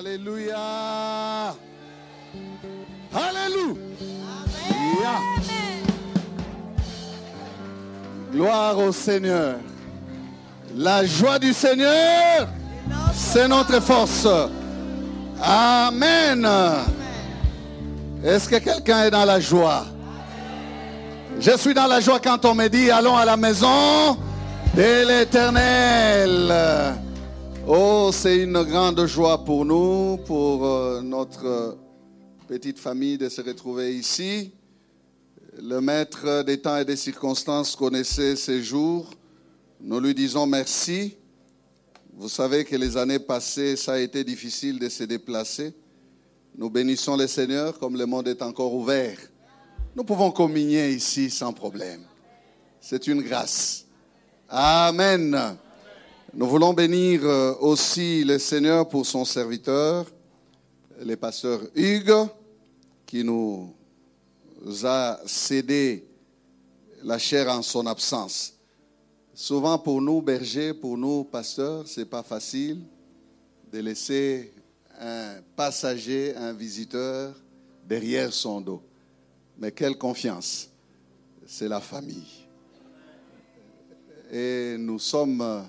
Alléluia. Alléluia. Gloire au Seigneur. La joie du Seigneur, c'est notre force. Amen. Est-ce que quelqu'un est dans la joie? Je suis dans la joie quand on me dit allons à la maison de l'Éternel. Oh, c'est une grande joie pour nous, pour euh, notre petite famille de se retrouver ici. Le maître des temps et des circonstances connaissait ces jours. Nous lui disons merci. Vous savez que les années passées, ça a été difficile de se déplacer. Nous bénissons le Seigneur comme le monde est encore ouvert. Nous pouvons communier ici sans problème. C'est une grâce. Amen. Nous voulons bénir euh, aussi le Seigneur pour son serviteur, le pasteur Hugues, qui nous a cédé la chair en son absence. Souvent pour nous, bergers, pour nous, pasteurs, c'est pas facile de laisser un passager, un visiteur derrière son dos. Mais quelle confiance, c'est la famille. Et nous sommes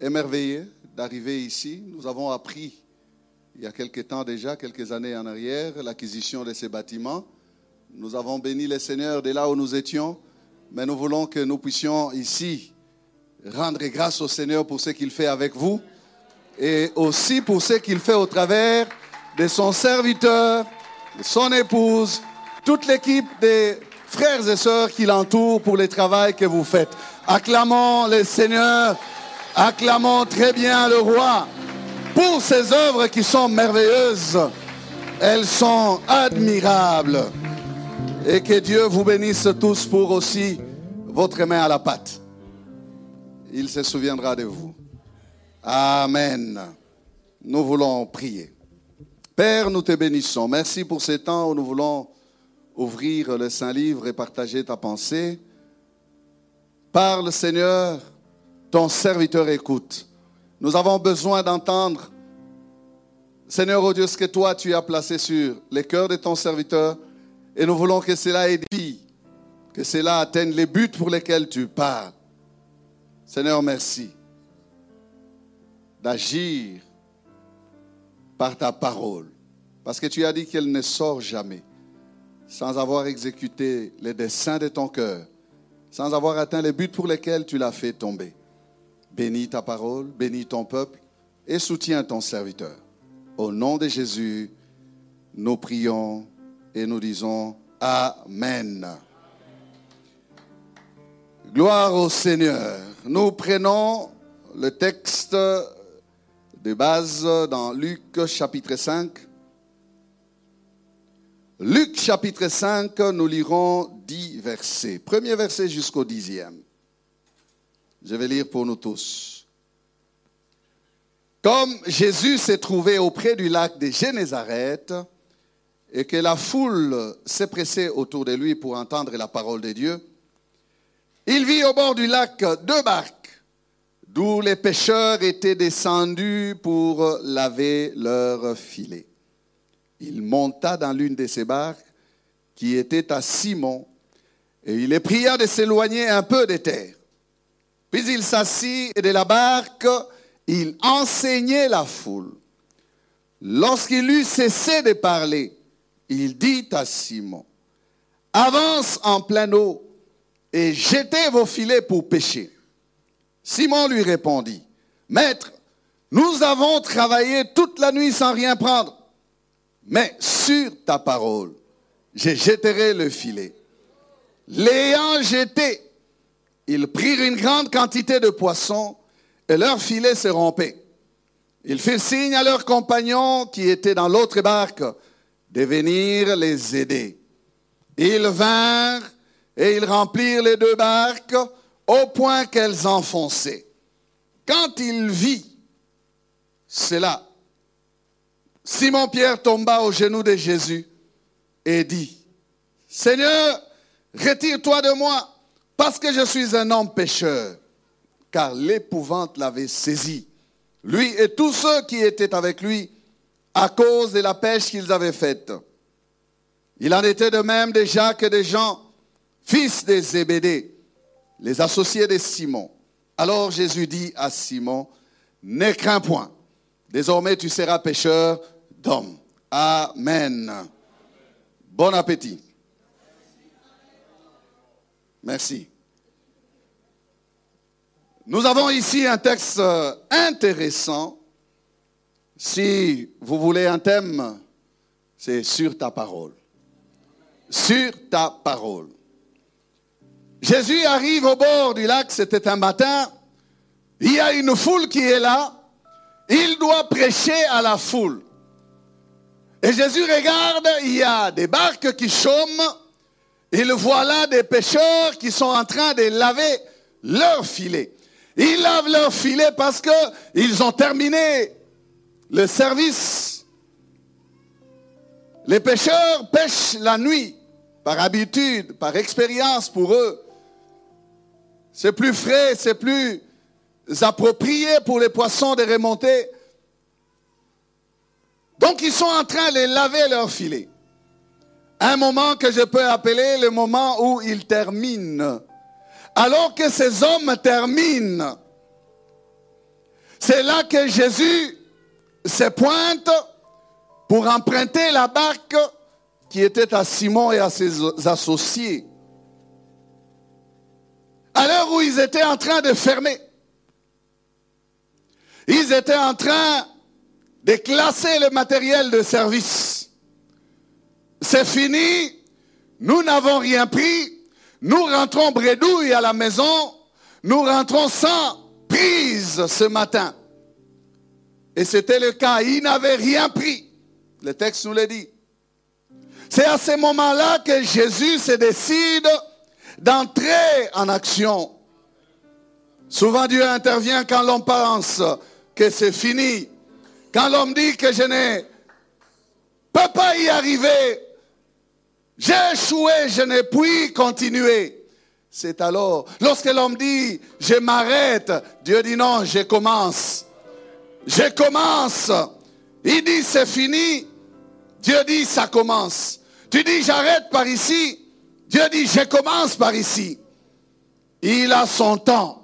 émerveillés d'arriver ici. Nous avons appris il y a quelques temps déjà, quelques années en arrière, l'acquisition de ces bâtiments. Nous avons béni le Seigneur de là où nous étions, mais nous voulons que nous puissions ici rendre grâce au Seigneur pour ce qu'il fait avec vous et aussi pour ce qu'il fait au travers de son serviteur, de son épouse, toute l'équipe des frères et sœurs qui l'entourent pour le travail que vous faites. Acclamons le Seigneur Acclamons très bien le roi pour ses œuvres qui sont merveilleuses. Elles sont admirables. Et que Dieu vous bénisse tous pour aussi votre main à la pâte. Il se souviendra de vous. Amen. Nous voulons prier. Père, nous te bénissons. Merci pour ces temps où nous voulons ouvrir le Saint-Livre et partager ta pensée. Parle, Seigneur, ton serviteur écoute. Nous avons besoin d'entendre, Seigneur oh Dieu, ce que toi tu as placé sur les cœurs de ton serviteur. Et nous voulons que cela édifie, que cela atteigne les buts pour lesquels tu parles. Seigneur, merci d'agir par ta parole. Parce que tu as dit qu'elle ne sort jamais sans avoir exécuté les desseins de ton cœur, sans avoir atteint les buts pour lesquels tu l'as fait tomber. Bénis ta parole, bénis ton peuple et soutiens ton serviteur. Au nom de Jésus, nous prions et nous disons Amen. Gloire au Seigneur. Nous prenons le texte de base dans Luc chapitre 5. Luc chapitre 5, nous lirons dix versets. Premier verset jusqu'au dixième. Je vais lire pour nous tous. Comme Jésus s'est trouvé auprès du lac de Génézareth et que la foule s'est pressée autour de lui pour entendre la parole de Dieu, il vit au bord du lac deux barques d'où les pêcheurs étaient descendus pour laver leurs filets. Il monta dans l'une de ces barques qui était à Simon et il les pria de s'éloigner un peu des terres. Puis il s'assit de la barque, il enseignait la foule. Lorsqu'il eut cessé de parler, il dit à Simon, avance en pleine eau et jetez vos filets pour pêcher. Simon lui répondit, Maître, nous avons travaillé toute la nuit sans rien prendre, mais sur ta parole, je jetterai le filet. l'ayant jeté, ils prirent une grande quantité de poissons et leur filet se rompait. Ils firent signe à leurs compagnons qui étaient dans l'autre barque de venir les aider. Ils vinrent et ils remplirent les deux barques au point qu'elles enfonçaient. Quand il vit cela, Simon-Pierre tomba aux genoux de Jésus et dit, Seigneur, retire-toi de moi, parce que je suis un homme pécheur. Car l'épouvante l'avait saisi, lui et tous ceux qui étaient avec lui, à cause de la pêche qu'ils avaient faite. Il en était de même de Jacques et de Jean, fils des Zébédée, les associés de Simon. Alors Jésus dit à Simon, ne crains point, désormais tu seras pêcheur d'hommes. Amen. Bon appétit. Merci. Nous avons ici un texte euh, intéressant. Si vous voulez un thème, c'est sur ta parole. Sur ta parole. Jésus arrive au bord du lac, c'était un matin. Il y a une foule qui est là. Il doit prêcher à la foule. Et Jésus regarde, il y a des barques qui chôment. Il voit là des pêcheurs qui sont en train de laver leur filet. Ils lavent leur filet parce qu'ils ont terminé le service. Les pêcheurs pêchent la nuit, par habitude, par expérience pour eux. C'est plus frais, c'est plus approprié pour les poissons de remonter. Donc ils sont en train de laver leur filet. Un moment que je peux appeler le moment où ils terminent. Alors que ces hommes terminent, c'est là que Jésus se pointe pour emprunter la barque qui était à Simon et à ses associés. À l'heure où ils étaient en train de fermer, ils étaient en train de classer le matériel de service. C'est fini, nous n'avons rien pris, nous rentrons bredouille à la maison, nous rentrons sans prise ce matin. Et c'était le cas, ils n'avaient rien pris. Le texte nous le dit. C'est à ce moment-là que Jésus se décide d'entrer en action. Souvent Dieu intervient quand l'on pense que c'est fini. Quand l'homme dit que je ne peux pas y arriver, j'ai échoué, je ne puis continuer. C'est alors, lorsque l'homme dit, je m'arrête, Dieu dit non, je commence. Je commence. Il dit, c'est fini. Dieu dit, ça commence. Tu dis, j'arrête par ici. Dieu dit, je commence par ici. Il a son temps.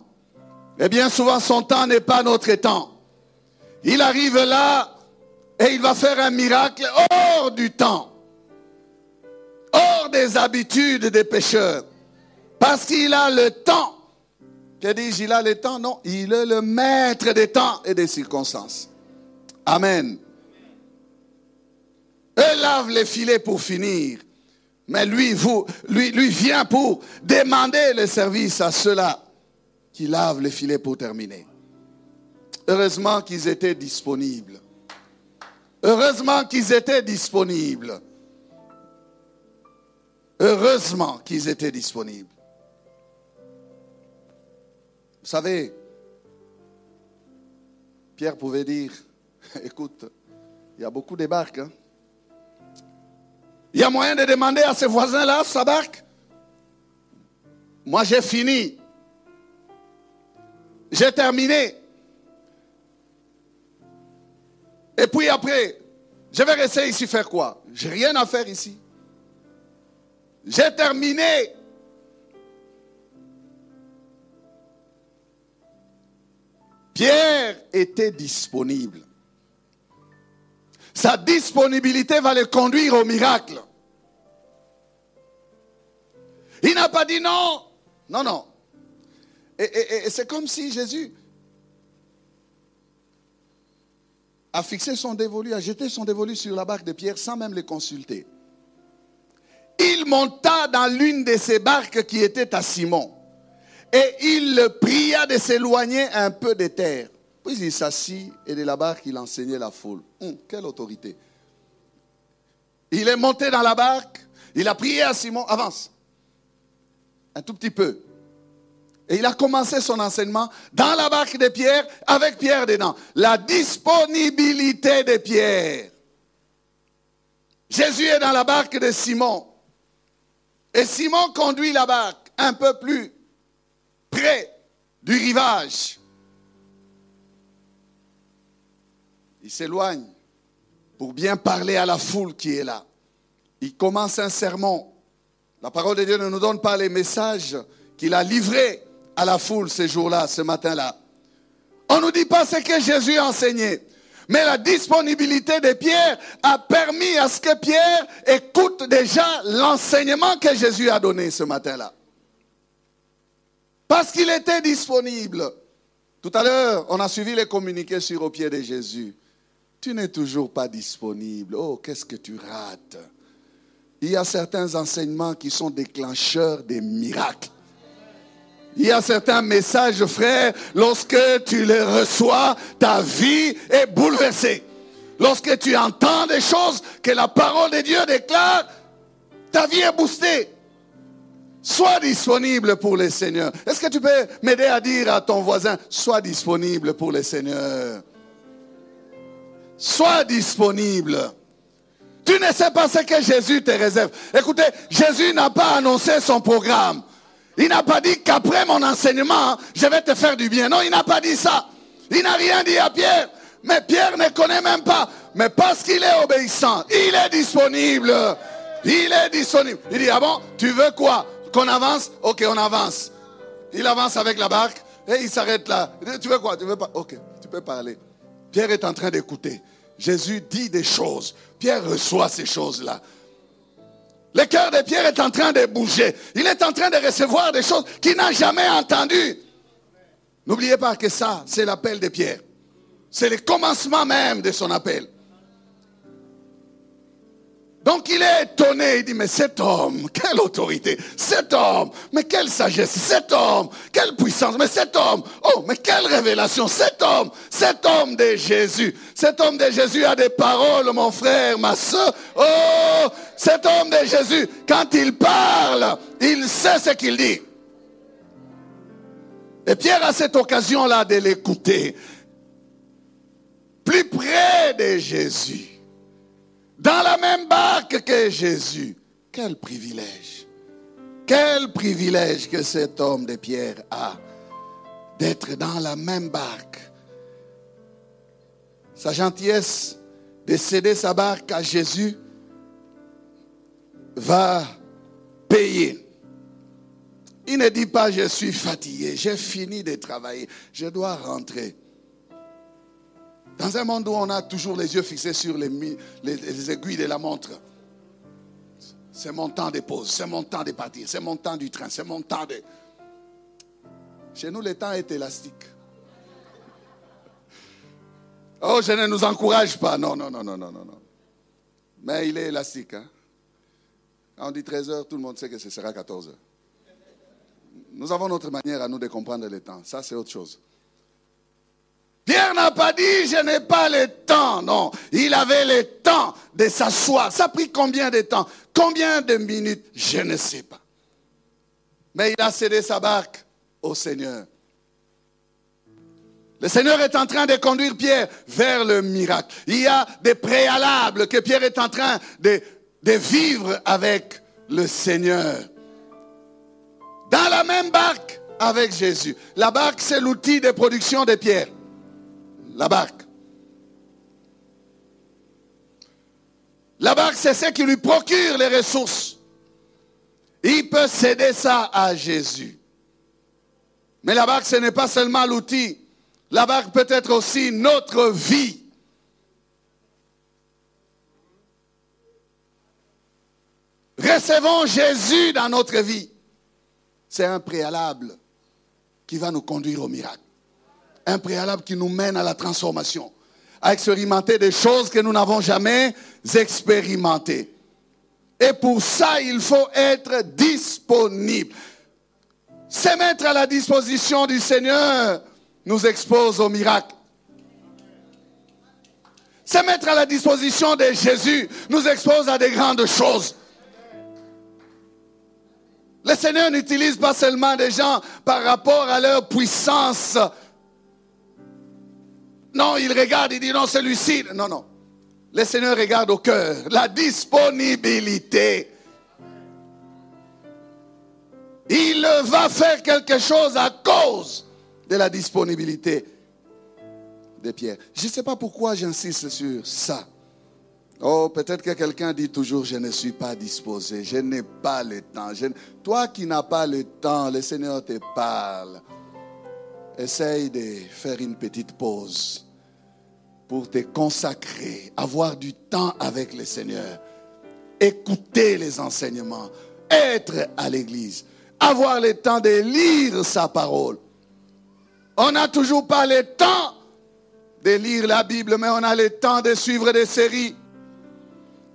Et bien souvent, son temps n'est pas notre temps. Il arrive là et il va faire un miracle hors du temps, hors des habitudes des pécheurs. Parce qu'il a le temps. Que dis-je, il a le temps Non, il est le maître des temps et des circonstances. Amen. Il lave les filets pour finir. Mais lui, lui, lui vient pour demander le service à ceux-là qui lavent les filets pour terminer. Heureusement qu'ils étaient disponibles. Heureusement qu'ils étaient disponibles. Heureusement qu'ils étaient disponibles. Vous savez, Pierre pouvait dire, écoute, il y a beaucoup de barques. Hein. Il y a moyen de demander à ses voisins-là sa barque. Moi, j'ai fini. J'ai terminé. Et puis après, je vais rester ici faire quoi? J'ai rien à faire ici. J'ai terminé. Pierre était disponible. Sa disponibilité va le conduire au miracle. Il n'a pas dit non. Non, non. Et, c'est comme si Jésus, a fixé son dévolu, a jeté son dévolu sur la barque de Pierre sans même les consulter. Il monta dans l'une de ces barques qui était à Simon. Et il le pria de s'éloigner un peu des terres. Puis il s'assit et de la barque, il enseignait la foule. Hum, quelle autorité. Il est monté dans la barque, il a prié à Simon, avance, un tout petit peu. Et il a commencé son enseignement dans la barque de Pierre, avec Pierre dedans. La disponibilité de Pierre. Jésus est dans la barque de Simon. Et Simon conduit la barque un peu plus près du rivage. Il s'éloigne pour bien parler à la foule qui est là. Il commence un sermon. La parole de Dieu ne nous donne pas les messages qu'il a livrés à la foule ces jours-là, ce matin-là. On ne nous dit pas ce que Jésus a enseigné. Mais la disponibilité de Pierre a permis à ce que Pierre écoute déjà l'enseignement que Jésus a donné ce matin-là. Parce qu'il était disponible. Tout à l'heure, on a suivi les communiqués sur au pied de Jésus. Tu n'es toujours pas disponible. Oh, qu'est-ce que tu rates? Il y a certains enseignements qui sont déclencheurs des miracles. Il y a certains messages, frère, lorsque tu les reçois, ta vie est bouleversée. Lorsque tu entends des choses que la parole de Dieu déclare, ta vie est boostée. Sois disponible pour le Seigneur. Est-ce que tu peux m'aider à dire à ton voisin, sois disponible pour le Seigneur Sois disponible. Tu ne sais pas ce que Jésus te réserve. Écoutez, Jésus n'a pas annoncé son programme. Il n'a pas dit qu'après mon enseignement, je vais te faire du bien. Non, il n'a pas dit ça. Il n'a rien dit à Pierre. Mais Pierre ne connaît même pas. Mais parce qu'il est obéissant, il est disponible. Il est disponible. Il dit, ah bon, tu veux quoi? Qu'on avance? Ok, on avance. Il avance avec la barque et il s'arrête là. tu veux quoi? Tu veux pas? Ok, tu peux parler. Pierre est en train d'écouter. Jésus dit des choses. Pierre reçoit ces choses-là. Le cœur de Pierre est en train de bouger. Il est en train de recevoir des choses qu'il n'a jamais entendues. N'oubliez pas que ça, c'est l'appel de Pierre. C'est le commencement même de son appel. Donc il est étonné, il dit, mais cet homme, quelle autorité, cet homme, mais quelle sagesse, cet homme, quelle puissance, mais cet homme, oh, mais quelle révélation, cet homme, cet homme de Jésus, cet homme de Jésus a des paroles, mon frère, ma soeur, oh, cet homme de Jésus, quand il parle, il sait ce qu'il dit. Et Pierre a cette occasion-là de l'écouter, plus près de Jésus dans la même barque que Jésus. Quel privilège. Quel privilège que cet homme de Pierre a d'être dans la même barque. Sa gentillesse de céder sa barque à Jésus va payer. Il ne dit pas je suis fatigué, j'ai fini de travailler, je dois rentrer. Dans un monde où on a toujours les yeux fixés sur les, aiguilles de la montre, c'est mon temps de pause, c'est mon temps de partir, c'est mon temps du train, c'est mon temps de... Chez nous, le temps est élastique. Oh, je ne nous encourage pas. Non, non, non, non, non, non. Mais il est élastique. Hein? On dit 13 heures, tout le monde sait que ce sera 14 heures. Nous avons notre manière à nous de comprendre le temps. Ça, c'est autre chose. Pierre n'a pas dit je n'ai pas le temps. Non, il avait le temps de s'asseoir. Ça a pris combien de temps? Combien de minutes? Je ne sais pas. Mais il a cédé sa barque au Seigneur. Le Seigneur est en train de conduire Pierre vers le miracle. Il y a des préalables que Pierre est en train de, de vivre avec le Seigneur. Dans la même barque avec Jésus. La barque, c'est l'outil de production de Pierre la barque. La barque, c'est ce qui lui procure les ressources. Il peut céder ça à Jésus. Mais la barque, ce n'est pas seulement l'outil. La barque peut être aussi notre vie. Recevons Jésus dans notre vie. C'est un préalable qui va nous conduire au miracle un préalable qui nous mène à la transformation, à expérimenter des choses que nous n'avons jamais expérimentées. Et pour ça, il faut être disponible. Se mettre à la disposition du Seigneur nous expose au miracle. Se mettre à la disposition de Jésus nous expose à des grandes choses. Le Seigneur n'utilise pas seulement des gens par rapport à leur puissance. Non, il regarde, il dit non, celui-ci. Non, non. Le Seigneur regarde au cœur, la disponibilité. Il va faire quelque chose à cause de la disponibilité de Pierre. Je ne sais pas pourquoi j'insiste sur ça. Oh, peut-être que quelqu'un dit toujours, je ne suis pas disposé, je n'ai pas le temps. Toi qui n'as pas le temps, le Seigneur te parle. Essaye de faire une petite pause pour te consacrer, avoir du temps avec le Seigneur, écouter les enseignements, être à l'église, avoir le temps de lire sa parole. On n'a toujours pas le temps de lire la Bible, mais on a le temps de suivre des séries.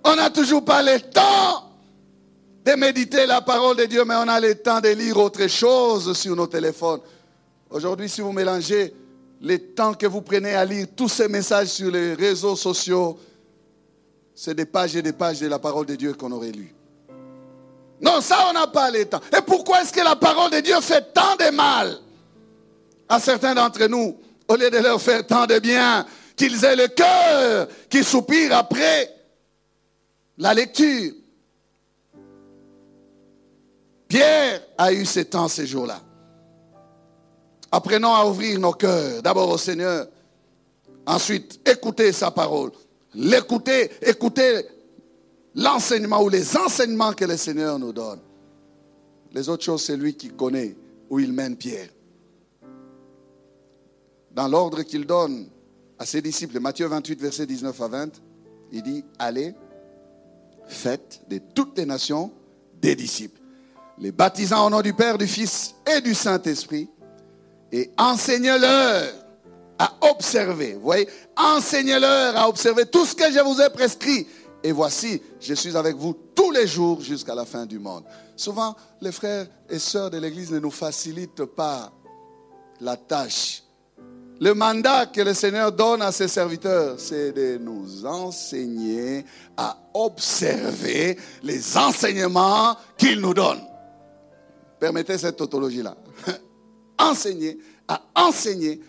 On n'a toujours pas le temps de méditer la parole de Dieu, mais on a le temps de lire autre chose sur nos téléphones. Aujourd'hui, si vous mélangez le temps que vous prenez à lire tous ces messages sur les réseaux sociaux, c'est des pages et des pages de la parole de Dieu qu'on aurait lu. Non, ça, on n'a pas le temps. Et pourquoi est-ce que la parole de Dieu fait tant de mal à certains d'entre nous, au lieu de leur faire tant de bien, qu'ils aient le cœur qui soupire après la lecture? Pierre a eu ces temps ces jours-là. Apprenons à ouvrir nos cœurs, d'abord au Seigneur, ensuite écouter sa parole, l'écouter, écouter l'enseignement ou les enseignements que le Seigneur nous donne. Les autres choses, c'est lui qui connaît où il mène Pierre. Dans l'ordre qu'il donne à ses disciples, Matthieu 28, verset 19 à 20, il dit, allez, faites de toutes les nations des disciples, les baptisant au nom du Père, du Fils et du Saint-Esprit, et enseignez-leur à observer. Vous voyez, enseignez-leur à observer tout ce que je vous ai prescrit. Et voici, je suis avec vous tous les jours jusqu'à la fin du monde. Souvent, les frères et sœurs de l'Église ne nous facilitent pas la tâche le mandat que le Seigneur donne à ses serviteurs, c'est de nous enseigner à observer les enseignements qu'il nous donne. Permettez cette tautologie-là. Enseigner, à enseigner,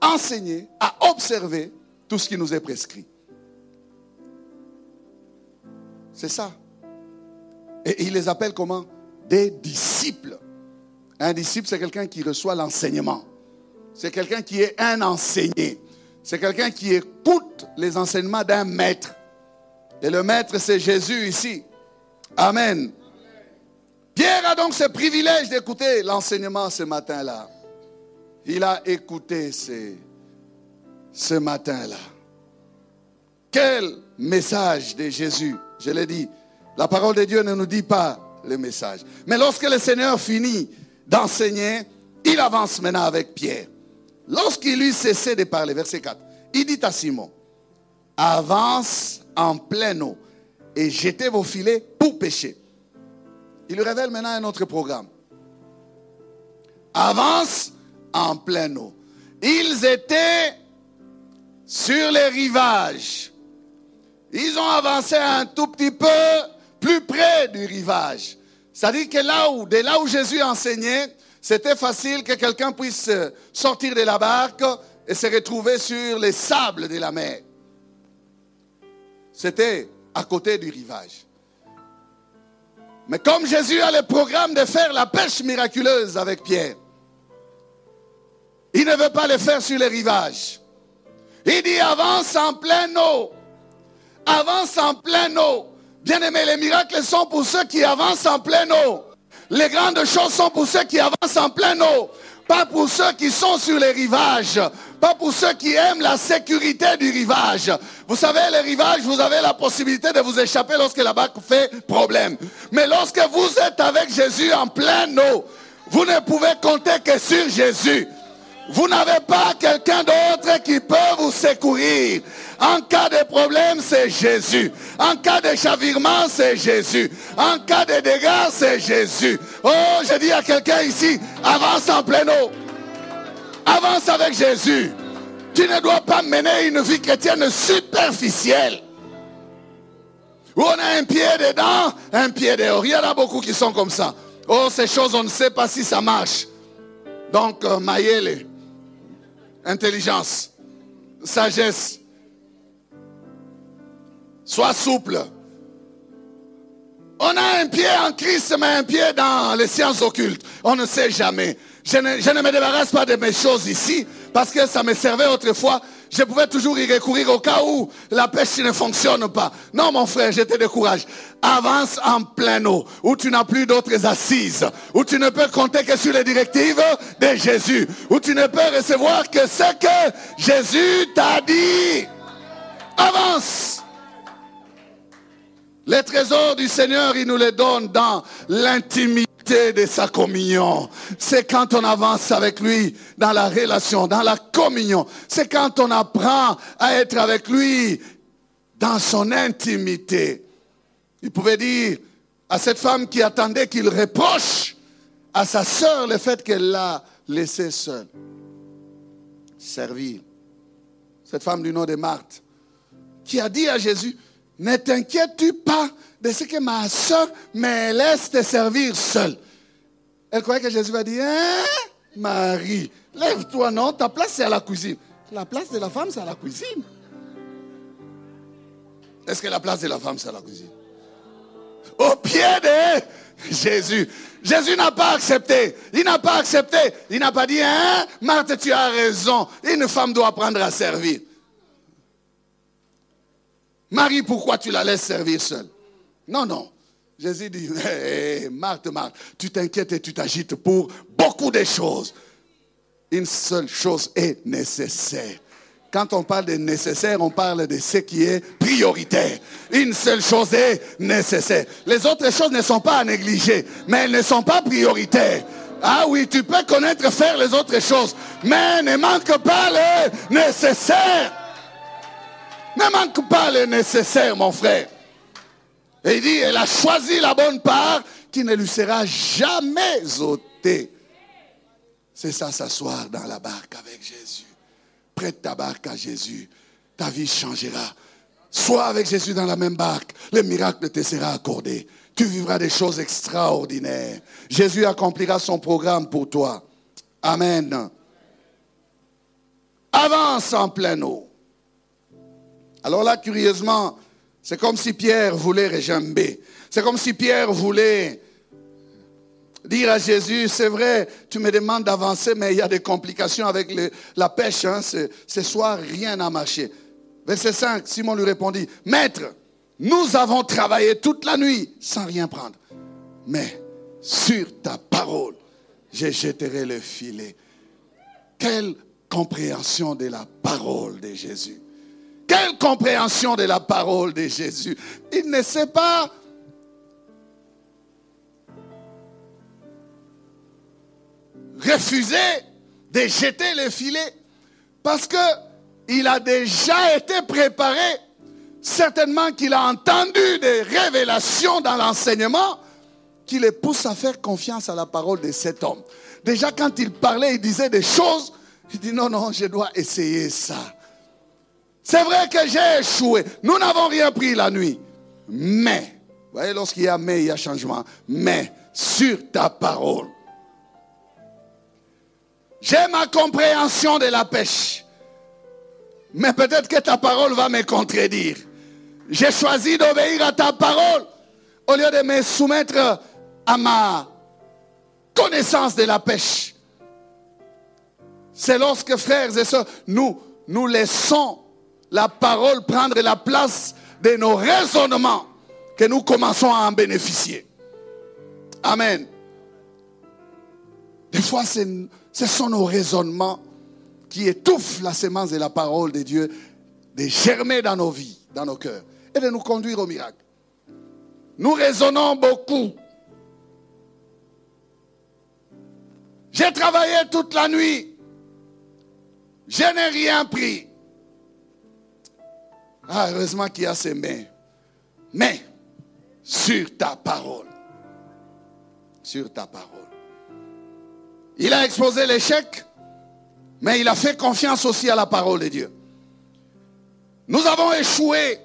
enseigner, à observer tout ce qui nous est prescrit. C'est ça. Et il les appelle comment? Des disciples. Un disciple, c'est quelqu'un qui reçoit l'enseignement c'est quelqu'un qui est un enseigné. C'est quelqu'un qui écoute les enseignements d'un maître. Et le maître, c'est Jésus ici. Amen. Pierre a donc ce privilège d'écouter l'enseignement ce matin-là. Il a écouté ce, matin-là. Quel message de Jésus. Je l'ai dit, la parole de Dieu ne nous dit pas le message. Mais lorsque le Seigneur finit d'enseigner, il avance maintenant avec Pierre. Lorsqu'il eut cessé de parler, verset 4, il dit à Simon, avance en pleine eau et jetez vos filets pour pêcher. Il lui révèle maintenant un autre programme. Avance en pleine eau. Ils étaient sur les rivages. Ils ont avancé un tout petit peu plus près du rivage. C'est-à-dire que là où, de là où Jésus enseignait, c'était facile que quelqu'un puisse sortir de la barque et se retrouver sur les sables de la mer. C'était à côté du rivage. Mais comme Jésus a le programme de faire la pêche miraculeuse avec Pierre, il ne veut pas le faire sur les rivages. Il dit avance en pleine eau. Avance en pleine eau. Bien aimé, les miracles sont pour ceux qui avancent en pleine eau. Les grandes choses sont pour ceux qui avancent en pleine eau, pas pour ceux qui sont sur les rivages, pas pour ceux qui aiment la sécurité du rivage. Vous savez, les rivages, vous avez la possibilité de vous échapper lorsque la barque fait problème. Mais lorsque vous êtes avec Jésus en pleine eau, vous ne pouvez compter que sur Jésus. Vous n'avez pas quelqu'un d'autre qui peut vous secourir. En cas de problème, c'est Jésus. En cas de chavirement, c'est Jésus. En cas de dégâts, c'est Jésus. Oh, je dis à quelqu'un ici, avance en plein eau. Avance avec Jésus. Tu ne dois pas mener une vie chrétienne superficielle. Où on a un pied dedans, un pied dehors. Il y en a beaucoup qui sont comme ça. Oh, ces choses, on ne sait pas si ça marche. Donc, euh, maïele, intelligence, sagesse, sois souple. On a un pied en Christ, mais un pied dans les sciences occultes. On ne sait jamais. Je ne, me débarrasse pas de mes choses ici parce que ça me servait autrefois je pouvais toujours y recourir au cas où la pêche ne fonctionne pas. Non, mon frère, je te décourage. Avance en plein eau, où tu n'as plus d'autres assises, où tu ne peux compter que sur les directives de Jésus, où tu ne peux recevoir que ce que Jésus t'a dit. Avance. Les trésors du Seigneur, il nous les donne dans l'intimité de sa communion. C'est quand on avance avec lui dans la relation, dans la communion. C'est quand on apprend à être avec lui dans son intimité. Il pouvait dire à cette femme qui attendait qu'il reproche à sa sœur le fait qu'elle l'a laissé seule. Servir. Cette femme du nom de Marthe, qui a dit à Jésus, ne t'inquiètes-tu pas de ce que ma soeur me laisse te servir seule. Elle croyait que Jésus va dire, hein, Marie, lève-toi, non, ta place c'est à la cuisine. La place de la femme c'est à la cuisine. Est-ce que la place de la femme c'est à la cuisine? Au pied de Jésus. Jésus n'a pas accepté. Il n'a pas accepté. Il n'a pas dit, hein, Marthe, tu as raison. Une femme doit apprendre à servir. Marie, pourquoi tu la laisses servir seule? Non, non. Jésus dit, hé, Marthe, Marthe, tu t'inquiètes et tu t'agites pour beaucoup de choses. Une seule chose est nécessaire. Quand on parle de nécessaire, on parle de ce qui est prioritaire. Une seule chose est nécessaire. Les autres choses ne sont pas à négliger, mais elles ne sont pas prioritaires. Ah oui, tu peux connaître faire les autres choses, mais ne manque pas le nécessaire. Ne manque pas le nécessaire, mon frère. Et il dit, elle a choisi la bonne part qui ne lui sera jamais ôtée. C'est ça, s'asseoir dans la barque avec Jésus. Prête ta barque à Jésus. Ta vie changera. Sois avec Jésus dans la même barque. Le miracle te sera accordé. Tu vivras des choses extraordinaires. Jésus accomplira son programme pour toi. Amen. Avance en plein eau. Alors là, curieusement, c'est comme si Pierre voulait rejamber. C'est comme si Pierre voulait dire à Jésus, c'est vrai, tu me demandes d'avancer, mais il y a des complications avec la pêche. Hein. Ce, soir, rien n'a marché. Verset 5, Simon lui répondit, Maître, nous avons travaillé toute la nuit sans rien prendre. Mais sur ta parole, je jetterai le filet. Quelle compréhension de la parole de Jésus. Quelle compréhension de la parole de Jésus. Il ne sait pas refuser de jeter le filet parce que il a déjà été préparé. Certainement qu'il a entendu des révélations dans l'enseignement qui le poussent à faire confiance à la parole de cet homme. Déjà quand il parlait, il disait des choses, il dit non, non, je dois essayer ça. C'est vrai que j'ai échoué. Nous n'avons rien pris la nuit. Mais, vous voyez, lorsqu'il y a mais, il y a changement. Mais, sur ta parole. J'ai ma compréhension de la pêche. Mais peut-être que ta parole va me contredire. J'ai choisi d'obéir à ta parole au lieu de me soumettre à ma connaissance de la pêche. C'est lorsque, frères et sœurs, nous, nous laissons la parole prendre la place de nos raisonnements que nous commençons à en bénéficier. Amen. Des fois, ce sont nos raisonnements qui étouffent la sémence de la parole de Dieu de germer dans nos vies, dans nos cœurs, et de nous conduire au miracle. Nous raisonnons beaucoup. J'ai travaillé toute la nuit. Je n'ai rien pris. Ah, heureusement qu'il y a ses mains. Mais sur ta parole. Sur ta parole. Il a exposé l'échec, mais il a fait confiance aussi à la parole de Dieu. Nous avons échoué,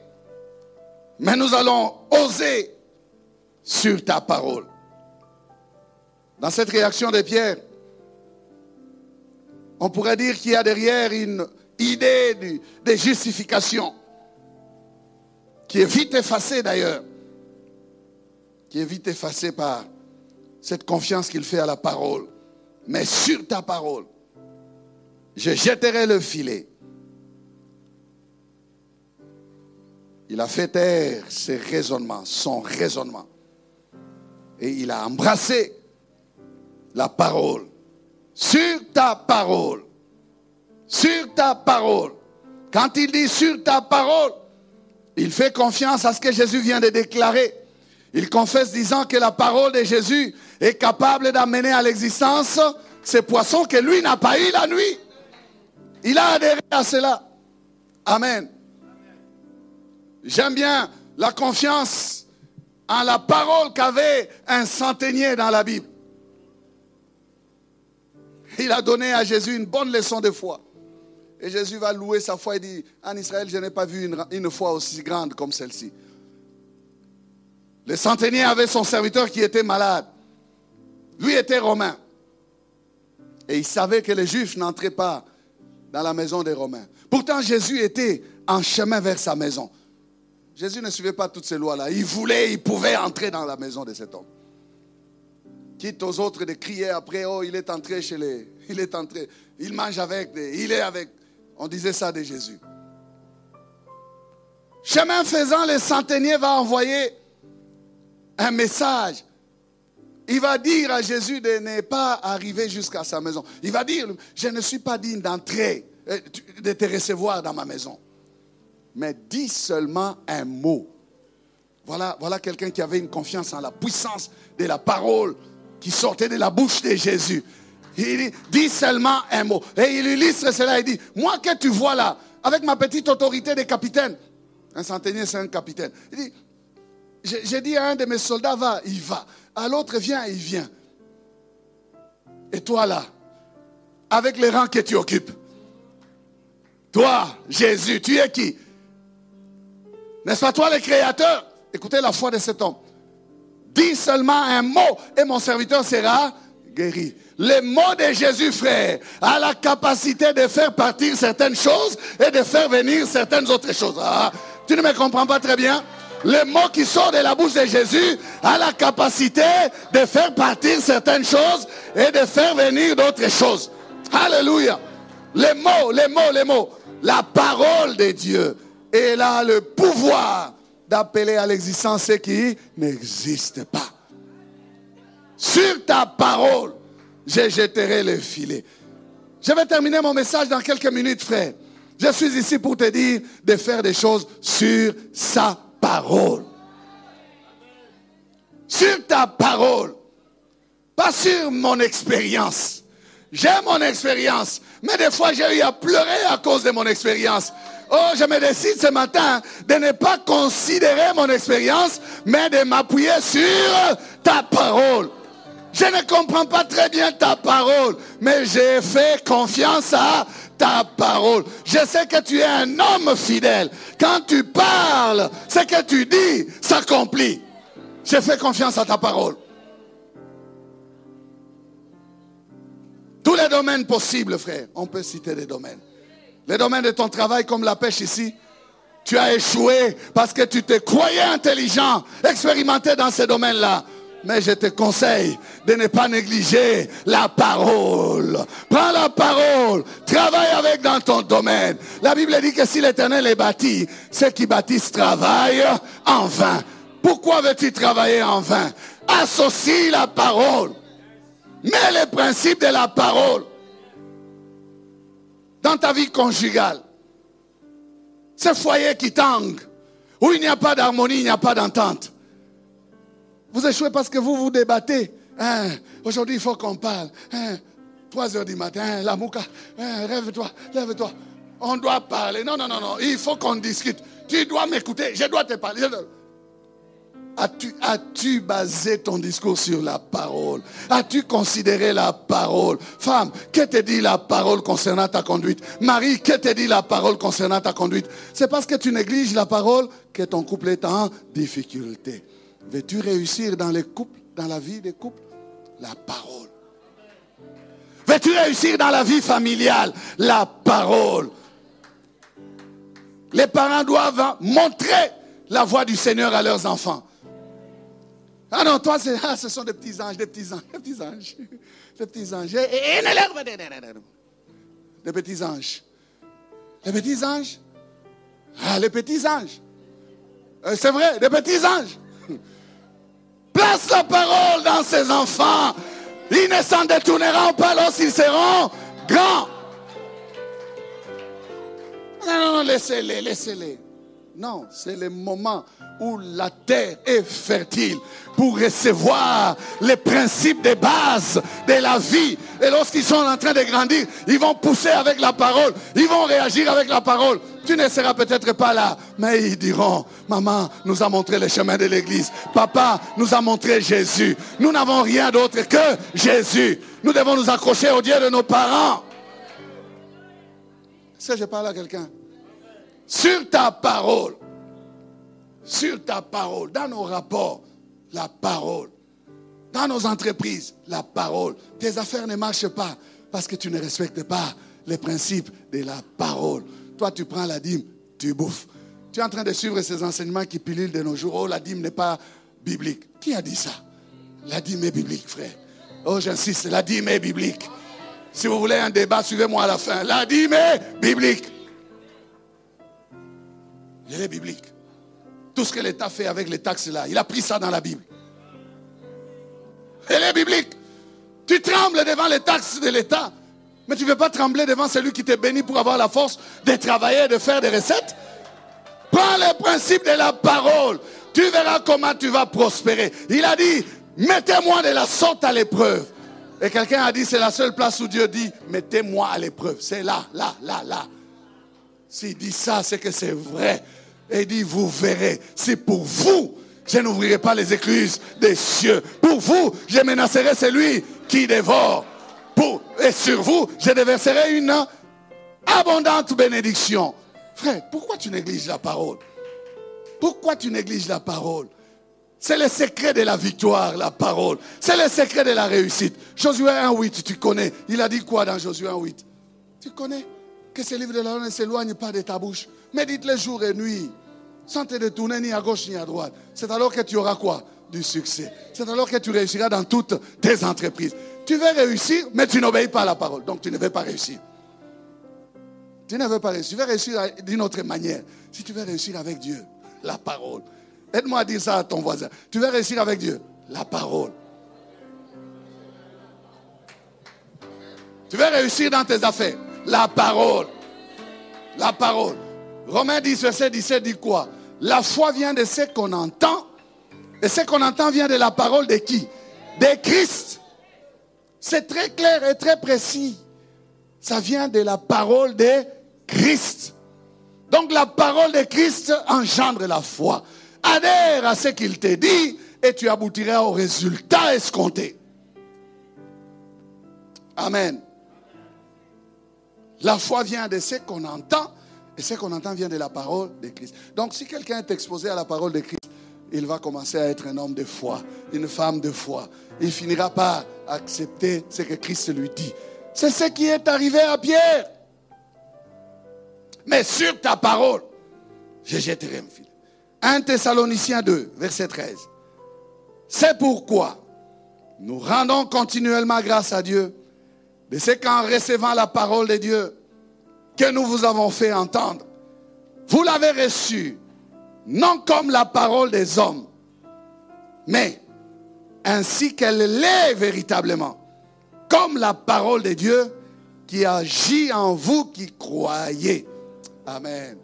mais nous allons oser sur ta parole. Dans cette réaction de Pierre, on pourrait dire qu'il y a derrière une idée de, justification qui est vite effacée d'ailleurs, qui est vite effacée par cette confiance qu'il fait à la parole. Mais sur ta parole, je jetterai le filet. Il a fait taire ses raisonnements, son raisonnement. Et il a embrassé la parole. Sur ta parole. Sur ta parole. Quand il dit sur ta parole, il fait confiance à ce que Jésus vient de déclarer. Il confesse disant que la parole de Jésus est capable d'amener à l'existence ces poissons que lui n'a pas eu la nuit. Il a adhéré à cela. Amen. J'aime bien la confiance en la parole qu'avait un centenier dans la Bible. Il a donné à Jésus une bonne leçon de foi. Et Jésus va louer sa foi et dit, en Israël, je n'ai pas vu une, foi aussi grande comme celle-ci. Le centenier avait son serviteur qui était malade. Lui était romain. Et il savait que les Juifs n'entraient pas dans la maison des Romains. Pourtant, Jésus était en chemin vers sa maison. Jésus ne suivait pas toutes ces lois-là. Il voulait, il pouvait entrer dans la maison de cet homme. Quitte aux autres de crier après, oh, il est entré chez les... Il est entré, il mange avec, il est avec. On disait ça de Jésus. Chemin faisant, le centenier va envoyer un message il va dire à Jésus de ne pas arriver jusqu'à sa maison. Il va dire, je ne suis pas digne d'entrer, euh, de te recevoir dans ma maison. Mais dis seulement un mot. Voilà, voilà quelqu'un qui avait une confiance en la puissance de la parole qui sortait de la bouche de Jésus. Il dit, seulement un mot. Et il illustre cela et dit, moi que tu vois là, avec ma petite autorité de capitaine, un centenier c'est un capitaine. Il dit, j'ai dit à un de mes soldats, va, il va. À l'autre, viens, il vient. Et toi là, avec les rangs que tu occupes, toi, Jésus, tu es qui? N'est-ce pas toi le créateur? Écoutez la foi de cet homme. Dis seulement un mot et mon serviteur sera guéri. Le mot de Jésus, frère, a la capacité de faire partir certaines choses et de faire venir certaines autres choses. Ah, tu ne me comprends pas très bien? Le mot qui sort de la bouche de Jésus a la capacité de faire partir certaines choses et de faire venir d'autres choses. Alléluia. Les mots, les mots, les mots. La parole de Dieu. elle a le pouvoir d'appeler à l'existence ce qui n'existe pas. Sur ta parole, je jetterai le filet. Je vais terminer mon message dans quelques minutes, frère. Je suis ici pour te dire de faire des choses sur sa parole. Sur ta parole. Pas sur mon expérience. J'ai mon expérience. Mais des fois, j'ai eu à pleurer à cause de mon expérience. Oh, je me décide ce matin de ne pas considérer mon expérience, mais de m'appuyer sur ta parole. Je ne comprends pas très bien ta parole, mais j'ai fait confiance à ta parole. Je sais que tu es un homme fidèle. Quand tu parles, ce que tu dis s'accomplit. J'ai fait confiance à ta parole. Tous les domaines possibles, frère. On peut citer des domaines. Les domaines de ton travail, comme la pêche ici. Tu as échoué parce que tu te croyais intelligent, expérimenté dans ces domaines-là. Mais je te conseille de ne pas négliger la parole. Prends la parole. Travaille avec dans ton domaine. La Bible dit que si l'éternel est bâti, ceux qui bâtissent travaillent en vain. Pourquoi veux-tu travailler en vain? Associe la parole. Mets les principes de la parole dans ta vie conjugale. Ce foyer qui tangue, où il n'y a pas d'harmonie, il n'y a pas d'entente. Vous échouez parce que vous vous débattez. Hein, aujourd'hui, il faut qu'on parle. Hein. 3 heures du matin, la mouka, hein, rêve-toi, lève-toi. On doit parler. Non, non, non, non. Il faut qu'on discute. Tu dois m'écouter. Je dois te parler. As-tu, as-tu basé ton discours sur la parole? As-tu considéré la parole? Femme, que te dit la parole concernant ta conduite? Marie, que te dit la parole concernant ta conduite? C'est parce que tu négliges la parole que ton couple est en difficulté. Veux-tu réussir dans les couples, dans la vie des couples? La parole. Veux-tu réussir dans la vie familiale? La parole. Les parents doivent montrer la voix du Seigneur à leurs enfants. Ah non, toi, ah, ce sont des petits anges, des petits anges, des petits anges. Des petits anges. Des petits anges. Les petits anges? Ah, les petits anges. Euh, c'est vrai, des petits anges. Place la parole dans ses enfants. Ils ne s'en détourneront pas lorsqu'ils seront grands. Non, non, non, laissez-les, laissez-les. Non, c'est le moment où la terre est fertile pour recevoir les principes de base de la vie. Et lorsqu'ils sont en train de grandir, ils vont pousser avec la parole, ils vont réagir avec la parole. Tu ne seras peut-être pas là, mais ils diront, maman nous a montré le chemin de l'église. Papa nous a montré Jésus. Nous n'avons rien d'autre que Jésus. Nous devons nous accrocher au Dieu de nos parents. Si je parle à quelqu'un? Sur ta parole. Sur ta parole. Dans nos rapports, la parole. Dans nos entreprises, la parole. Tes affaires ne marchent pas parce que tu ne respectes pas les principes de la parole. Toi, tu prends la dîme, tu bouffes. Tu es en train de suivre ces enseignements qui pilulent de nos jours. Oh, la dîme n'est pas biblique. Qui a dit ça? La dîme est biblique, frère. Oh, j'insiste, la dîme est biblique. Si vous voulez un débat, suivez-moi à la fin. La dîme est biblique. Elle est biblique. Tout ce que l'État fait avec les taxes là, il a pris ça dans la Bible. Elle est biblique. Tu trembles devant les taxes de l'État, mais tu ne veux pas trembler devant celui qui t'a béni pour avoir la force de travailler, de faire des recettes. Prends les principes de la parole. Tu verras comment tu vas prospérer. Il a dit, mettez-moi de la sorte à l'épreuve. Et quelqu'un a dit, c'est la seule place où Dieu dit, mettez-moi à l'épreuve. C'est là, là, là, là. S'il dit ça, c'est que c'est vrai. Et il dit, vous verrez, c'est pour vous. Je n'ouvrirai pas les écluses des cieux. Pour vous, je menacerai celui qui dévore. Pour, et sur vous, je déverserai une abondante bénédiction. Frère, pourquoi tu négliges la parole? Pourquoi tu négliges la parole? C'est le secret de la victoire, la parole. C'est le secret de la réussite. Josué 1.8, tu connais. Il a dit quoi dans Josué 1.8 Tu connais? Que ce livre de la loi ne s'éloigne pas de ta bouche. Médite-le jour et nuit, sans te détourner ni à gauche ni à droite. C'est alors que tu auras quoi Du succès? C'est alors que tu réussiras dans toutes tes entreprises. Tu veux réussir, mais tu n'obéis pas à la parole. Donc tu ne veux pas réussir. Tu ne veux pas réussir. Tu veux réussir d'une autre manière. Si tu veux réussir avec Dieu, la parole. Aide-moi à dire ça à ton voisin. Tu veux réussir avec Dieu, la parole. Tu veux réussir dans tes affaires, la parole. La parole. Romains 10, verset 17 dit quoi? La foi vient de ce qu'on entend. Et ce qu'on entend vient de la parole de qui? De Christ. C'est très clair et très précis. Ça vient de la parole de Christ. Donc la parole de Christ engendre la foi. Adhère à ce qu'il te dit et tu aboutiras au résultat escompté. Amen. La foi vient de ce qu'on entend, et ce qu'on entend vient de la parole de Christ. Donc si quelqu'un est exposé à la parole de Christ, il va commencer à être un homme de foi, une femme de foi. Il finira par accepter ce que Christ lui dit. C'est ce qui est arrivé à Pierre. Mais sur ta parole, je jetterai un fil. 1 Thessaloniciens 2, verset 13. C'est pourquoi nous rendons continuellement grâce à Dieu mais c'est qu'en recevant la parole de Dieu que nous vous avons fait entendre, vous l'avez reçue, non comme la parole des hommes, mais ainsi qu'elle l'est véritablement, comme la parole de Dieu qui agit en vous qui croyez. Amen.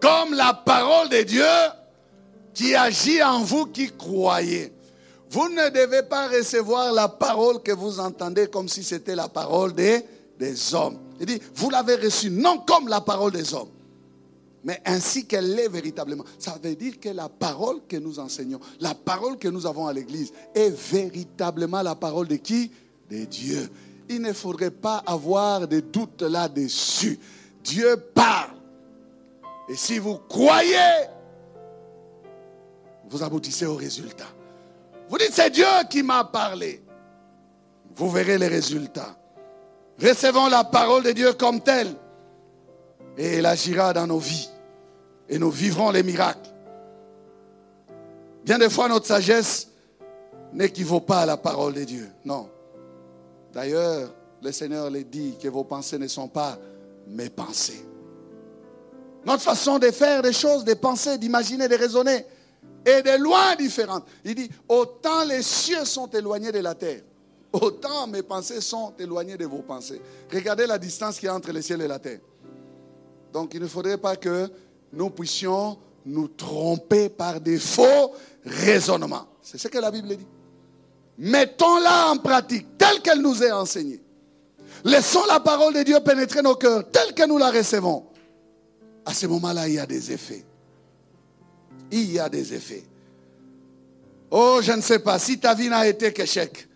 Comme la parole de Dieu qui agit en vous qui croyez. Vous ne devez pas recevoir la parole que vous entendez comme si c'était la parole des, des hommes. Il dit, vous l'avez reçue non comme la parole des hommes, mais ainsi qu'elle est véritablement. Ça veut dire que la parole que nous enseignons, la parole que nous avons à l'église, est véritablement la parole de qui? De Dieu. Il ne faudrait pas avoir de doute là-dessus. Dieu parle. Et si vous croyez, vous aboutissez au résultat. Vous dites, c'est Dieu qui m'a parlé. Vous verrez les résultats. Recevons la parole de Dieu comme telle. Et elle agira dans nos vies. Et nous vivrons les miracles. Bien des fois, notre sagesse n'équivaut pas à la parole de Dieu. Non. D'ailleurs, le Seigneur les dit que vos pensées ne sont pas mes pensées. Notre façon de faire des choses, de penser, d'imaginer, de raisonner est de loin différente. Il dit, autant les cieux sont éloignés de la terre, autant mes pensées sont éloignées de vos pensées. Regardez la distance qu'il y a entre le ciel et la terre. Donc il ne faudrait pas que nous puissions nous tromper par des faux raisonnements. C'est ce que la Bible dit. Mettons-la en pratique, telle qu'elle nous est enseignée. Laissons la parole de Dieu pénétrer nos cœurs, telle que nous la recevons. À ce moment-là, il y a des effets. Il y a des effets. Oh, je ne sais pas, si ta vie n'a été qu'échec,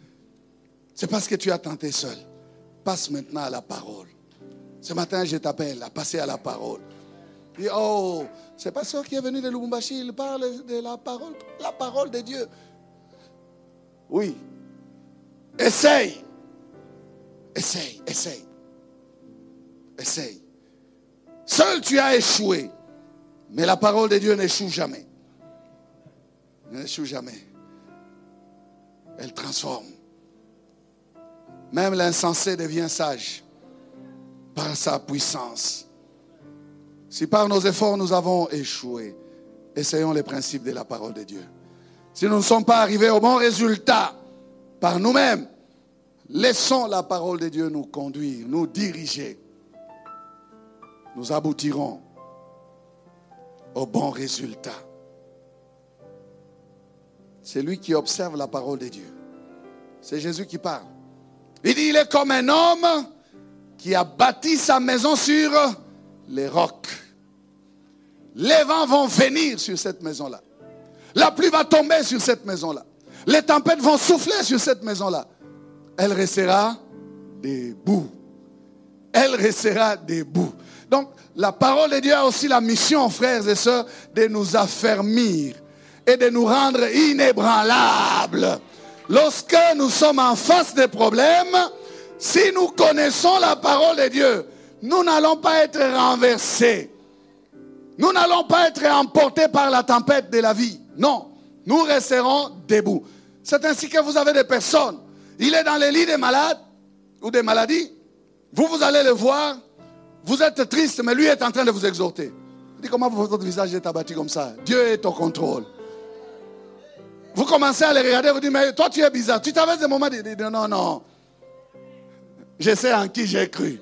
c'est parce que tu as tenté seul. Passe maintenant à la parole. Ce matin, je t'appelle à passer à la parole. Et oh, c'est pas ça qui est venu de Lubumbashi, il parle de la parole, la parole de Dieu. Oui. Essaye. Essaye, essaye. Essaye. Seul tu as échoué. Mais la parole de Dieu n'échoue jamais. N'échoue jamais. Elle transforme. Même l'insensé devient sage par sa puissance. Si par nos efforts nous avons échoué, essayons les principes de la parole de Dieu. Si nous ne sommes pas arrivés au bon résultat par nous-mêmes, laissons la parole de Dieu nous conduire, nous diriger. Nous aboutirons au bon résultat. C'est lui qui observe la parole de Dieu. C'est Jésus qui parle. Il dit, il est comme un homme qui a bâti sa maison sur les rocs. Les vents vont venir sur cette maison-là. La pluie va tomber sur cette maison-là. Les tempêtes vont souffler sur cette maison-là. Elle restera debout. Elle restera debout. Donc, la parole de Dieu a aussi la mission, frères et sœurs, de nous affermir et de nous rendre inébranlables. Lorsque nous sommes en face des problèmes, si nous connaissons la parole de Dieu, nous n'allons pas être renversés. Nous n'allons pas être emportés par la tempête de la vie. Non, nous resterons debout. C'est ainsi que vous avez des personnes. Il est dans les lits des malades ou des maladies. Vous, vous allez le voir. Vous êtes triste, mais lui est en train de vous exhorter. Dis comment votre visage est abattu comme ça? Dieu est au contrôle. Vous commencez à les regarder, vous dites, mais toi tu es bizarre. Tu t'avais des moments de dire, non, non. Je sais en qui j'ai cru.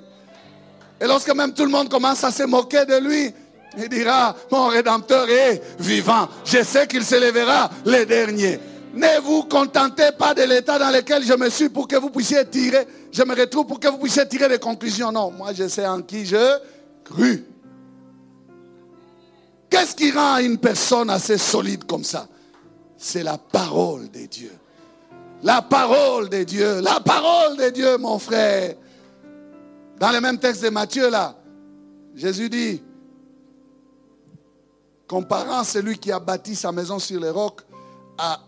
Et lorsque même tout le monde commence à se moquer de lui, il dira, mon Rédempteur est vivant. Je sais qu'il se lèvera les derniers. Ne vous contentez pas de l'état dans lequel je me suis pour que vous puissiez tirer, je me retrouve pour que vous puissiez tirer des conclusions. Non, moi je sais en qui je crus. Qu'est-ce qui rend une personne assez solide comme ça? C'est la parole de Dieu. La parole de Dieu. La parole de Dieu, mon frère. Dans le même texte de Matthieu, là, Jésus dit, comparant celui qui a bâti sa maison sur les rocs à,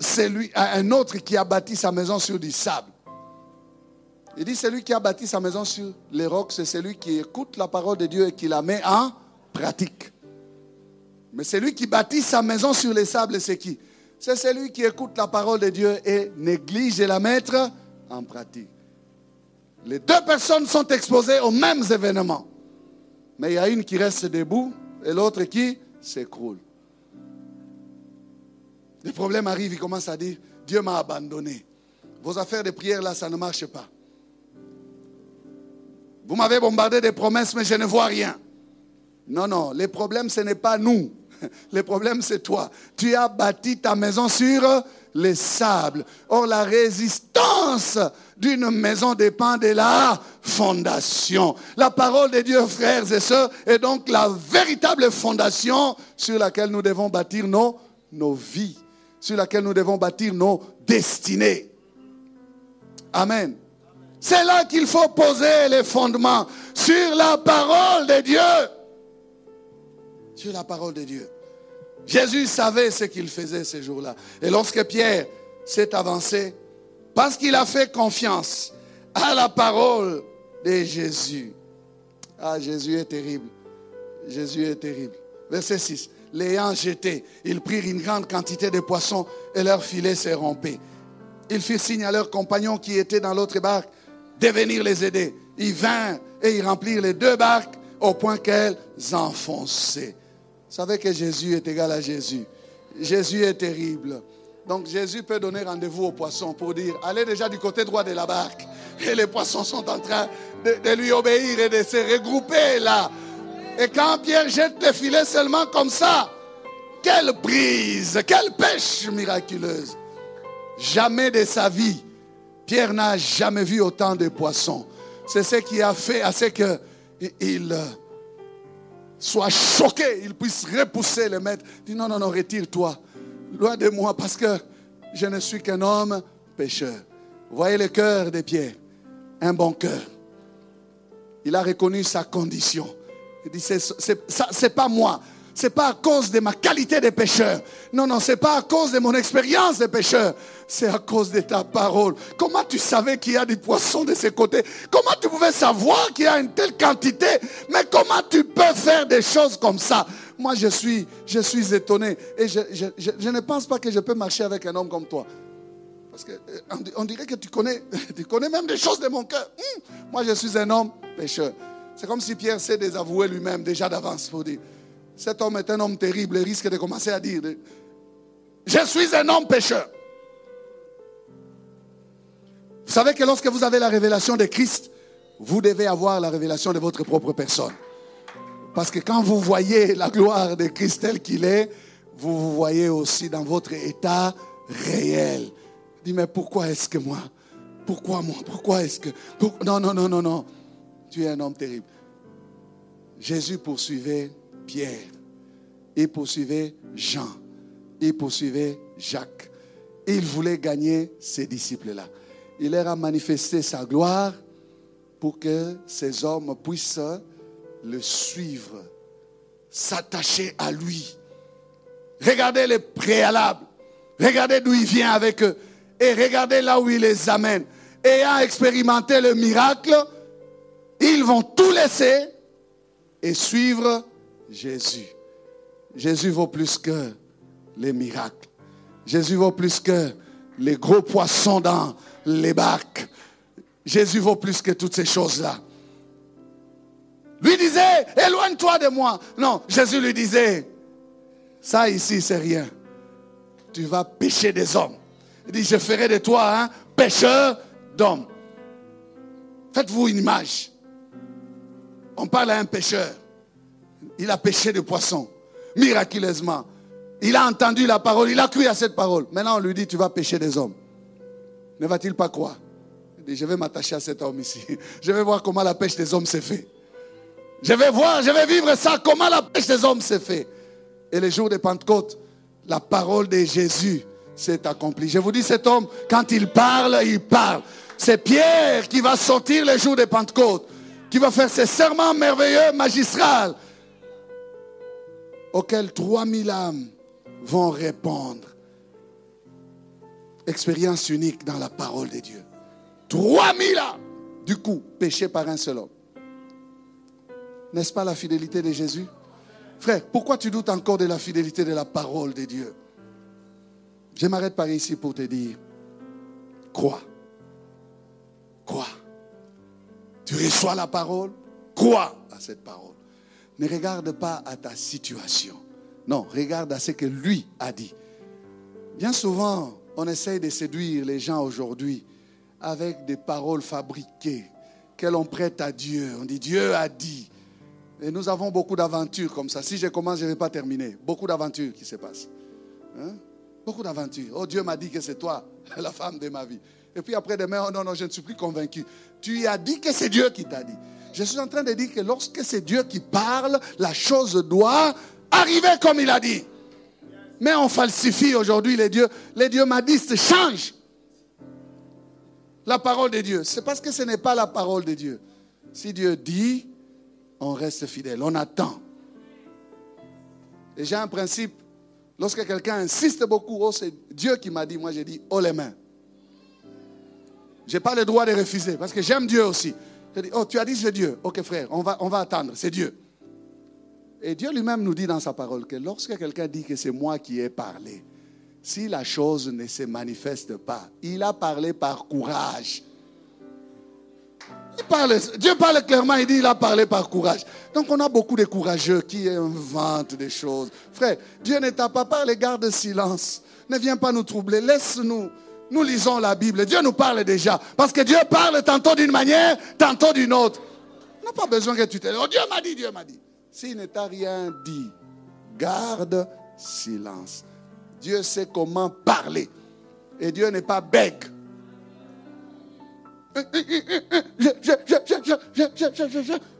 celui, à un autre qui a bâti sa maison sur du sable. Il dit, celui qui a bâti sa maison sur les rocs, c'est celui qui écoute la parole de Dieu et qui la met en pratique. Mais celui qui bâtit sa maison sur les sables, c'est qui? C'est celui qui écoute la parole de Dieu et néglige de la mettre en pratique. Les deux personnes sont exposées aux mêmes événements. Mais il y a une qui reste debout et l'autre qui s'écroule. Les problèmes arrivent, il commence à dire, Dieu m'a abandonné. Vos affaires de prière là, ça ne marche pas. Vous m'avez bombardé des promesses, mais je ne vois rien. Non, non, les problèmes, ce n'est pas nous. Le problème, c'est toi. Tu as bâti ta maison sur les sables. Or, la résistance d'une maison dépend de la fondation. La parole de Dieu, frères et sœurs, est donc la véritable fondation sur laquelle nous devons bâtir nos, nos vies, sur laquelle nous devons bâtir nos destinées. Amen. C'est là qu'il faut poser les fondements, sur la parole de Dieu. Sur la parole de Dieu. Jésus savait ce qu'il faisait ces jours-là. Et lorsque Pierre s'est avancé, parce qu'il a fait confiance à la parole de Jésus. Ah, Jésus est terrible. Jésus est terrible. Verset 6. L'ayant jeté, ils prirent une grande quantité de poissons et leur filet s'est rompé. Ils firent signe à leurs compagnons qui étaient dans l'autre barque de venir les aider. Ils vinrent et ils remplirent les deux barques au point qu'elles enfonçaient. Savez que Jésus est égal à Jésus. Jésus est terrible. Donc Jésus peut donner rendez-vous aux poissons pour dire, allez déjà du côté droit de la barque. Et les poissons sont en train de, lui obéir et de se regrouper là. Et quand Pierre jette le filet seulement comme ça, quelle prise, quelle pêche miraculeuse. Jamais de sa vie, Pierre n'a jamais vu autant de poissons. C'est ce qui a fait à ce qu'il soit choqué, il puisse repousser le maître. Dit non, non, non, retire-toi. Loin de moi parce que je ne suis qu'un homme pécheur. Voyez le cœur de Pierre. Un bon cœur. Il a reconnu sa condition. Il dit, c'est pas moi, c'est pas à cause de ma qualité de pécheur. Non, non, c'est pas à cause de mon expérience de pécheur. C'est à cause de ta parole. Comment tu savais qu'il y a des poissons de ces côtés Comment tu pouvais savoir qu'il y a une telle quantité? Mais comment tu peux faire des choses comme ça? Moi, je suis, je suis étonné. Et je, je, ne pense pas que je peux marcher avec un homme comme toi. Parce qu'on euh, dirait que tu connais, tu connais même des choses de mon cœur. Hum, moi, je suis un homme pécheur. C'est comme si Pierre s'est désavoué lui-même déjà d'avance pour dire cet homme est un homme terrible Il risque de commencer à dire, je suis un homme pécheur. Vous savez que lorsque vous avez la révélation de Christ, vous devez avoir la révélation de votre propre personne. Parce que quand vous voyez la gloire de Christ tel qu'il est, vous vous voyez aussi dans votre état réel. Dis, mais pourquoi est-ce que moi? Pourquoi moi? Pourquoi est-ce que... Non, non, non, non, non. Tu es un homme terrible. Jésus poursuivait Pierre. Il poursuivait Jean. Il poursuivait Jacques. Il voulait gagner ses disciples-là. Il leur a manifesté sa gloire pour que ces hommes puissent le suivre, s'attacher à lui. Regardez les préalables. Regardez d'où il vient avec eux. Et regardez là où il les amène. Ayant expérimenté le miracle, ils vont tout laisser et suivre Jésus. Jésus vaut plus que les miracles. Jésus vaut plus que les gros poissons dans les barques. Jésus vaut plus que toutes ces choses-là. Lui disait, éloigne-toi de moi. Non, Jésus lui disait, ça ici, c'est rien. Tu vas pécher des hommes. Il dit, je ferai de toi un pécheur d'hommes. Faites-vous une image. On parle à un pécheur. Il a péché de poisson, miraculeusement. Il a entendu la parole, il a cru à cette parole. Maintenant, on lui dit, tu vas pécher des hommes. Ne va-t-il pas croire? Je vais m'attacher à cet homme ici. Je vais voir comment la pêche des hommes s'est fait. Je vais voir, je vais vivre ça, comment la pêche des hommes s'est fait. Et le jour de Pentecôte, la parole de Jésus s'est accomplie. Je vous dis, cet homme, quand il parle, il parle. C'est Pierre qui va sortir le jour de Pentecôte, qui va faire ses serments merveilleux, magistrales, auxquels 3000 âmes vont répondre. Expérience unique dans la parole de Dieu. 3000 âmes, du coup, péché par un seul homme. N'est-ce pas la fidélité de Jésus? Frère, pourquoi tu doutes encore de la fidélité de la parole de Dieu? Je m'arrête par ici pour te dire, crois. Crois. Tu reçois la parole, crois à cette parole. Ne regarde pas à ta situation. Non, regarde à ce que lui a dit. Bien souvent, on essaye de séduire les gens aujourd'hui avec des paroles fabriquées que l'on prête à Dieu. On dit Dieu a dit. Et nous avons beaucoup d'aventures comme ça. Si je commence, je ne vais pas terminer. Beaucoup d'aventures qui se passent. Hein? Beaucoup d'aventures. Oh, Dieu m'a dit que c'est toi, la femme de ma vie. Et puis après demain, oh non, non, je ne suis plus convaincu. Tu as dit que c'est Dieu qui t'a dit. Je suis en train de dire que lorsque c'est Dieu qui parle, la chose doit arriver comme il a dit. Mais on falsifie aujourd'hui les dieux. Les dieux madistes changent la parole de Dieu. C'est parce que ce n'est pas la parole de Dieu. Si Dieu dit, on reste fidèle, on attend. Et j'ai un principe, lorsque quelqu'un insiste beaucoup, oh c'est Dieu qui m'a dit, moi j'ai dit, oh les mains. Je n'ai pas le droit de refuser parce que j'aime Dieu aussi. Je dis, oh tu as dit c'est Dieu. Ok frère, on va, on va attendre, c'est Dieu. Et Dieu lui-même nous dit dans sa parole que lorsque quelqu'un dit que c'est moi qui ai parlé, si la chose ne se manifeste pas, il a parlé par courage. Dieu parle clairement, il dit il a parlé par courage. Donc on a beaucoup de courageux qui inventent des choses. Frère, Dieu ne t'a pas parlé, garde silence. Ne viens pas nous troubler, laisse-nous. Nous lisons la Bible. Dieu nous parle déjà. Parce que Dieu parle tantôt d'une manière, tantôt d'une autre. On n'a pas besoin que tu te... Oh, Dieu m'a dit, Dieu m'a dit. S'il ne t'a rien dit, garde silence. Dieu sait comment parler. Et Dieu n'est pas bègue.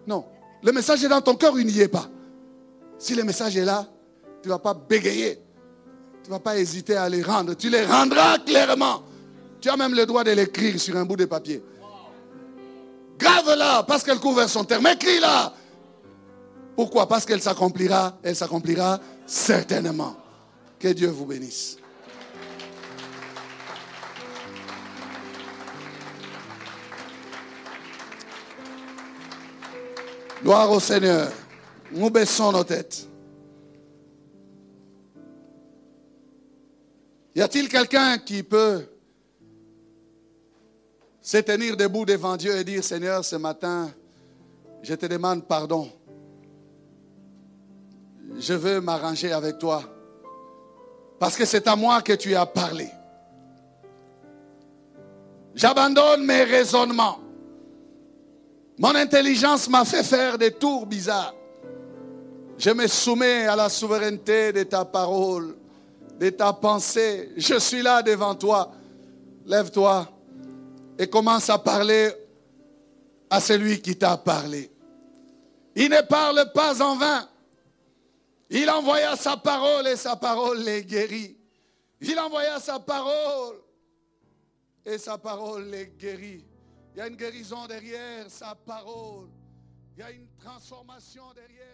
Non. Le message est dans ton cœur, il n'y est pas. Si le message est là, tu ne vas pas bégayer. Tu ne vas pas hésiter à les rendre. Tu les rendras clairement. Tu as même le droit de l'écrire sur un bout de papier. Grave-la parce qu'elle couvre son terme. Écris-la. Pourquoi? Parce qu'elle s'accomplira. Elle s'accomplira certainement. Que Dieu vous bénisse. Gloire au Seigneur. Nous baissons nos têtes. Y a-t-il quelqu'un qui peut se tenir debout devant Dieu et dire, Seigneur, ce matin, je te demande pardon? Je veux m'arranger avec toi. Parce que c'est à moi que tu as parlé. J'abandonne mes raisonnements. Mon intelligence m'a fait faire des tours bizarres. Je me soumets à la souveraineté de ta parole, de ta pensée. Je suis là devant toi. Lève-toi et commence à parler à celui qui t'a parlé. Il ne parle pas en vain. Il envoya sa parole et sa parole les guérit. Il envoya sa parole et sa parole les guérit. Il y a une guérison derrière sa parole. Il y a une transformation derrière.